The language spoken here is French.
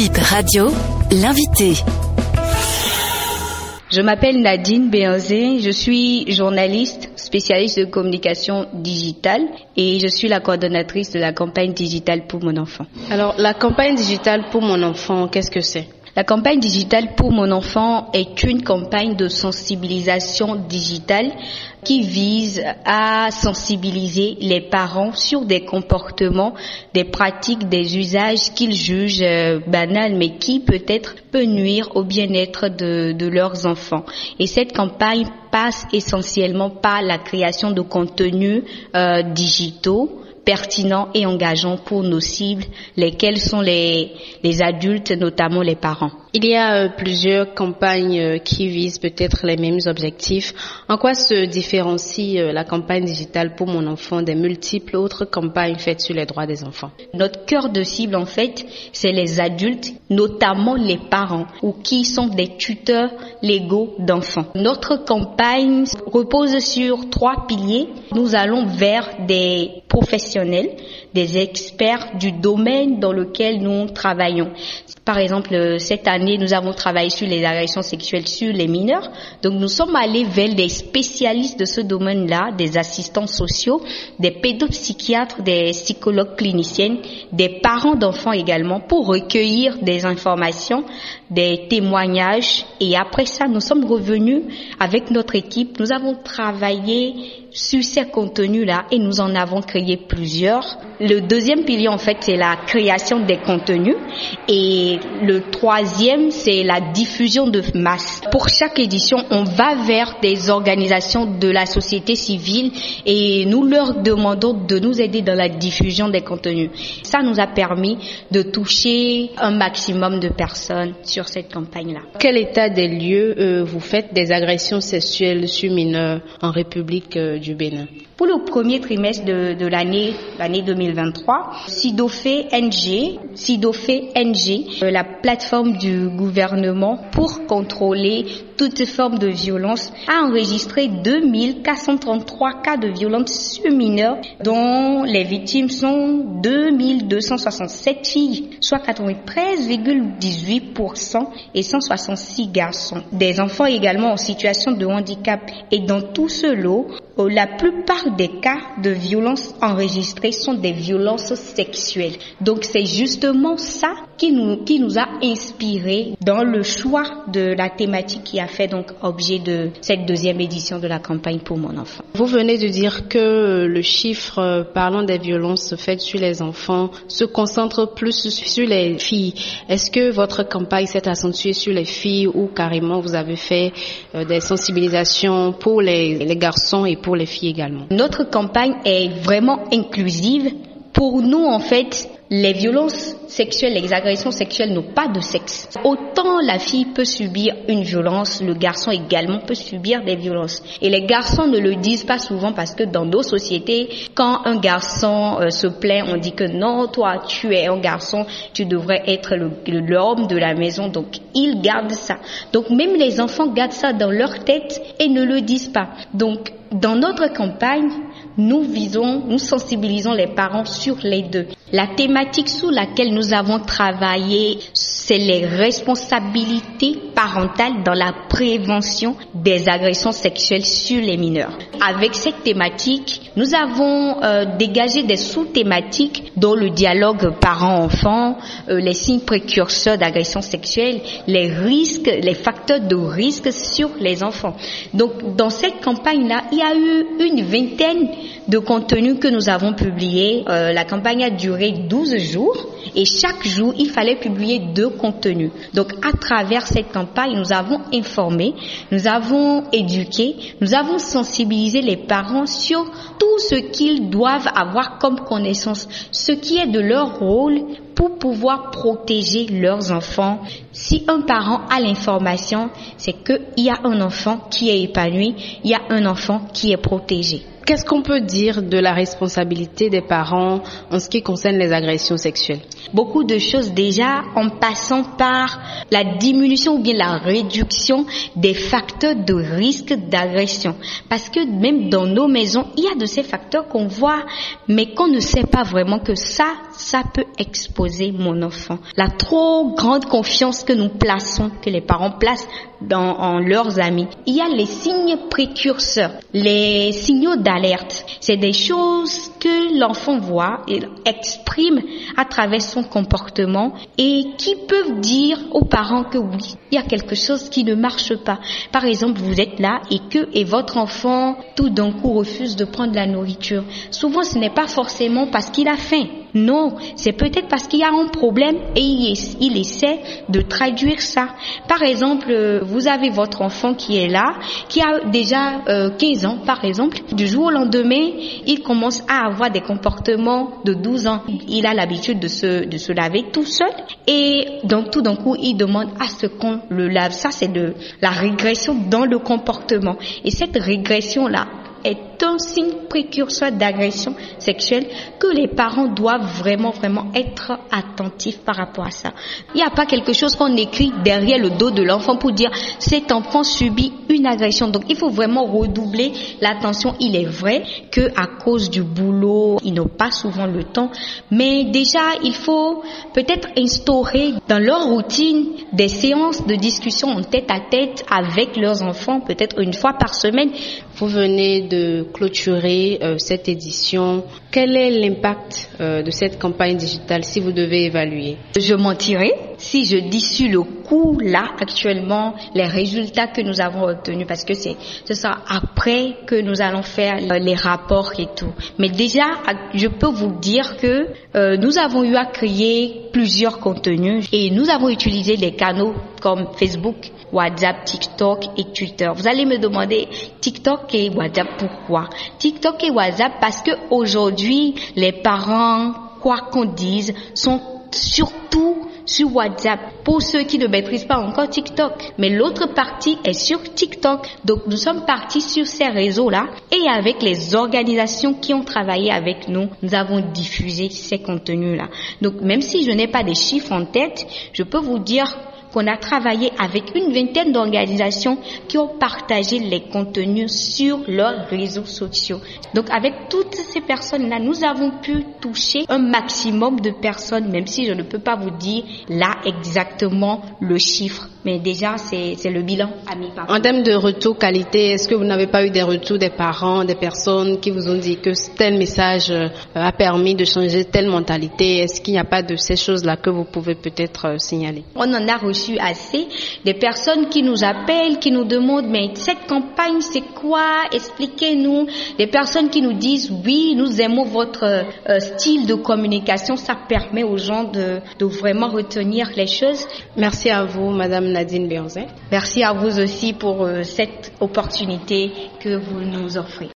Bip Radio, l'invité. Je m'appelle Nadine Béanzé, je suis journaliste spécialiste de communication digitale et je suis la coordonnatrice de la campagne digitale pour mon enfant. Alors, la campagne digitale pour mon enfant, qu'est-ce que c'est? La campagne digitale pour mon enfant est une campagne de sensibilisation digitale qui vise à sensibiliser les parents sur des comportements, des pratiques, des usages qu'ils jugent euh, banals mais qui peut-être peut nuire au bien-être de, leurs enfants. Et cette campagne passe essentiellement par la création de contenus euh, digitaux pertinents et engageants pour nos cibles, lesquels sont les, les adultes, notamment les parents. Il y a euh, plusieurs campagnes euh, qui visent peut-être les mêmes objectifs. En quoi se différencie euh, la campagne digitale pour mon enfant des multiples autres campagnes faites sur les droits des enfants? Notre cœur de cible, en fait, c'est les adultes, notamment les parents, ou qui sont des tuteurs légaux d'enfants. Notre campagne repose sur trois piliers. Nous allons vers des professionnels, des experts du domaine dans lequel nous travaillons. Par exemple, cette année, nous avons travaillé sur les agressions sexuelles sur les mineurs. Donc, nous sommes allés vers des spécialistes de ce domaine-là, des assistants sociaux, des pédopsychiatres, des psychologues cliniciennes, des parents d'enfants également, pour recueillir des informations, des témoignages. Et après ça, nous sommes revenus avec notre équipe. Nous avons travaillé sur ces contenus-là et nous en avons créé plusieurs. Le deuxième pilier, en fait, c'est la création des contenus et le troisième, c'est la diffusion de masse. Pour chaque édition, on va vers des organisations de la société civile et nous leur demandons de nous aider dans la diffusion des contenus. Ça nous a permis de toucher un maximum de personnes sur cette campagne-là. Quel état des lieux euh, vous faites des agressions sexuelles sur mineurs en République euh, du Bénin. Pour le premier trimestre de, l'année, l'année 2023, Sidofé NG, Sidofé NG, la plateforme du gouvernement pour contrôler toute forme de violence, a enregistré 2433 cas de violence sur mineurs, dont les victimes sont 2267 filles, soit 93,18% et 166 garçons. Des enfants également en situation de handicap. Et dans tout ce lot, la plupart des cas de violence enregistrés sont des violences sexuelles. Donc c'est justement ça qui nous, qui nous a inspiré dans le choix de la thématique qui a fait donc objet de cette deuxième édition de la campagne pour mon enfant. Vous venez de dire que le chiffre euh, parlant des violences faites sur les enfants se concentre plus sur les filles. Est-ce que votre campagne s'est accentuée sur les filles ou carrément vous avez fait euh, des sensibilisations pour les, les garçons et pour les filles également Notre campagne est vraiment inclusive. Pour nous, en fait, les violences sexuelles, les agressions sexuelles n'ont pas de sexe. Autant la fille peut subir une violence, le garçon également peut subir des violences. Et les garçons ne le disent pas souvent parce que dans nos sociétés, quand un garçon euh, se plaint, on dit que non, toi tu es un garçon, tu devrais être l'homme de la maison. Donc ils gardent ça. Donc même les enfants gardent ça dans leur tête et ne le disent pas. Donc dans notre campagne, nous visons, nous sensibilisons les parents sur les deux. La thématique sous laquelle nous avons travaillé, c'est les responsabilités parentales dans la prévention des agressions sexuelles sur les mineurs. Avec cette thématique, nous avons euh, dégagé des sous-thématiques dont le dialogue parent-enfant, euh, les signes précurseurs d'agressions sexuelles, les risques, les facteurs de risque sur les enfants. Donc, dans cette campagne-là, y a eu une vingtaine de contenus que nous avons publiés. Euh, la campagne a duré 12 jours et chaque jour, il fallait publier deux contenus. Donc, à travers cette campagne, nous avons informé, nous avons éduqué, nous avons sensibilisé les parents sur tout ce qu'ils doivent avoir comme connaissance, ce qui est de leur rôle pour pouvoir protéger leurs enfants. Si un parent a l'information, c'est qu'il y a un enfant qui est épanoui, il y a un enfant qui est protégé. Qu'est-ce qu'on peut dire de la responsabilité des parents en ce qui concerne les agressions sexuelles? Beaucoup de choses déjà en passant par la diminution ou bien la réduction des facteurs de risque d'agression. Parce que même dans nos maisons, il y a de ces facteurs qu'on voit, mais qu'on ne sait pas vraiment que ça, ça peut exposer mon enfant. La trop grande confiance que nous plaçons, que les parents placent dans leurs amis. Il y a les signes précurseurs, les signaux d'alerte. C'est des choses que l'enfant voit et exprime à travers son comportement et qui peuvent dire aux parents que oui, il y a quelque chose qui ne marche pas. Par exemple, vous êtes là et que et votre enfant tout d'un coup refuse de prendre la nourriture. Souvent, ce n'est pas forcément parce qu'il a faim. Non, c'est peut-être parce qu'il y a un problème et il, essaie de traduire ça. Par exemple, vous avez votre enfant qui est là, qui a déjà 15 euh, ans, par exemple. Du jour au lendemain, il commence à avoir des comportements de 12 ans. Il a l'habitude de se, de se laver tout seul et donc tout d'un coup, il demande à ce qu'on le lave. Ça, c'est de la régression dans le comportement. Et cette régression-là, est un signe précurseur d'agression sexuelle que les parents doivent vraiment, vraiment être attentifs par rapport à ça. Il n'y a pas quelque chose qu'on écrit derrière le dos de l'enfant pour dire cet enfant subit une agression. Donc il faut vraiment redoubler l'attention. Il est vrai que à cause du boulot, ils n'ont pas souvent le temps, mais déjà il faut peut-être instaurer dans leur routine des séances de discussion en tête à tête avec leurs enfants, peut-être une fois par semaine. Vous venez de clôturer euh, cette édition. Quel est l'impact euh, de cette campagne digitale si vous devez évaluer? Je mentirais si je dis le coup là actuellement les résultats que nous avons obtenus parce que c'est ce sera après que nous allons faire les rapports et tout. Mais déjà je peux vous dire que euh, nous avons eu à créer plusieurs contenus et nous avons utilisé des canaux comme Facebook, WhatsApp, TikTok et Twitter. Vous allez me demander TikTok et WhatsApp pourquoi? TikTok et WhatsApp parce que aujourd'hui les parents quoi qu'on dise sont surtout sur WhatsApp pour ceux qui ne maîtrisent pas encore TikTok. Mais l'autre partie est sur TikTok. Donc nous sommes partis sur ces réseaux-là et avec les organisations qui ont travaillé avec nous, nous avons diffusé ces contenus-là. Donc même si je n'ai pas des chiffres en tête, je peux vous dire qu'on a travaillé avec une vingtaine d'organisations qui ont partagé les contenus sur leurs réseaux sociaux. Donc avec toutes ces personnes-là, nous avons pu toucher un maximum de personnes, même si je ne peux pas vous dire là exactement le chiffre. Mais déjà, c'est le bilan à mi En termes de retour qualité, est-ce que vous n'avez pas eu des retours des parents, des personnes qui vous ont dit que tel message euh, a permis de changer telle mentalité? Est-ce qu'il n'y a pas de ces choses-là que vous pouvez peut-être euh, signaler? On en a reçu assez. Des personnes qui nous appellent, qui nous demandent, mais cette campagne, c'est quoi? Expliquez-nous. Des personnes qui nous disent, oui, nous aimons votre euh, style de communication. Ça permet aux gens de, de vraiment retenir les choses. Merci à vous, Madame Nadine Merci à vous aussi pour euh, cette opportunité que vous nous offrez.